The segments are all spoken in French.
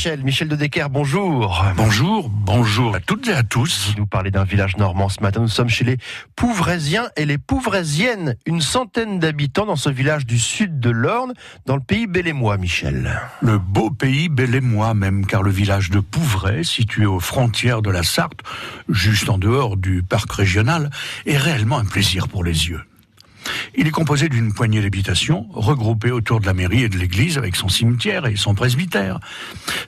Michel. Michel de Decker, bonjour. Bonjour, bonjour à toutes et à tous. Vous nous parlez d'un village normand ce matin. Nous sommes chez les Pouvraisiens et les Pouvraisiennes. Une centaine d'habitants dans ce village du sud de l'Orne, dans le pays Bellémois, Michel. Le beau pays Bellémois même, car le village de Pouvray, situé aux frontières de la Sarthe, juste en dehors du parc régional, est réellement un plaisir pour les yeux. Il est composé d'une poignée d'habitations regroupées autour de la mairie et de l'église avec son cimetière et son presbytère.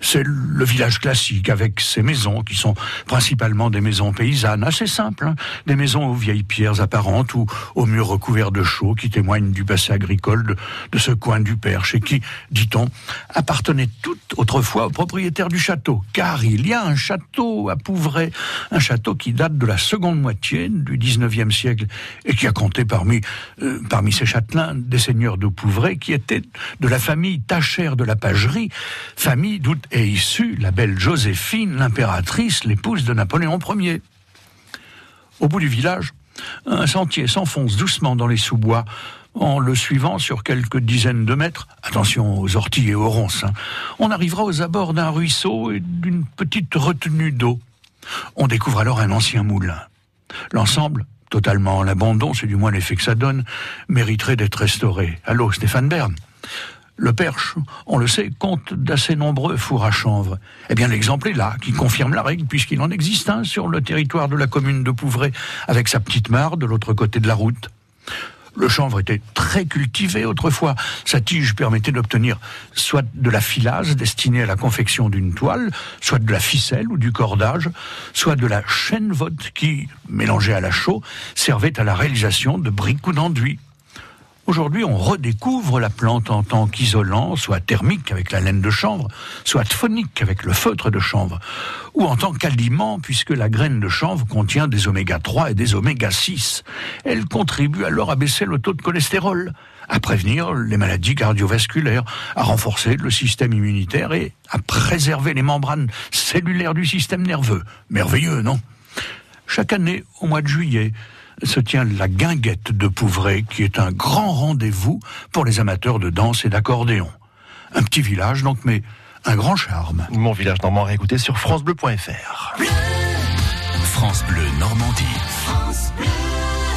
C'est le village classique avec ses maisons qui sont principalement des maisons paysannes assez simples, hein. des maisons aux vieilles pierres apparentes ou aux murs recouverts de chaux qui témoignent du passé agricole de, ce coin du Perche et qui, dit-on, appartenaient toutes autrefois aux propriétaires du château. Car il y a un château à Pouvray, un château qui date de la seconde moitié du 19e siècle et qui a compté parmi euh, parmi ces châtelains, des seigneurs de Pouvray qui étaient de la famille Tachère de la Pagerie, famille d'où est issue la belle Joséphine, l'impératrice, l'épouse de Napoléon Ier. Au bout du village, un sentier s'enfonce doucement dans les sous-bois, en le suivant sur quelques dizaines de mètres, attention aux orties et aux ronces, hein. on arrivera aux abords d'un ruisseau et d'une petite retenue d'eau. On découvre alors un ancien moulin. L'ensemble totalement en abandon, c'est du moins l'effet que ça donne, mériterait d'être restauré. Allô, Stéphane Bern le Perche, on le sait, compte d'assez nombreux fours à chanvre. Eh bien, l'exemple est là, qui confirme la règle, puisqu'il en existe un sur le territoire de la commune de Pouvray, avec sa petite mare de l'autre côté de la route. Le chanvre était très cultivé autrefois. Sa tige permettait d'obtenir soit de la filase destinée à la confection d'une toile, soit de la ficelle ou du cordage, soit de la chêne-vote qui, mélangée à la chaux, servait à la réalisation de briques ou d'enduits. Aujourd'hui, on redécouvre la plante en tant qu'isolant, soit thermique avec la laine de chanvre, soit phonique avec le feutre de chanvre, ou en tant qu'aliment puisque la graine de chanvre contient des oméga 3 et des oméga 6. Elle contribue alors à baisser le taux de cholestérol, à prévenir les maladies cardiovasculaires, à renforcer le système immunitaire et à préserver les membranes cellulaires du système nerveux. Merveilleux, non? Chaque année, au mois de juillet, se tient la guinguette de Pouvray, qui est un grand rendez-vous pour les amateurs de danse et d'accordéon. Un petit village donc, mais un grand charme. Mon village normand écouté sur francebleu.fr. France Bleu Normandie. France Bleu.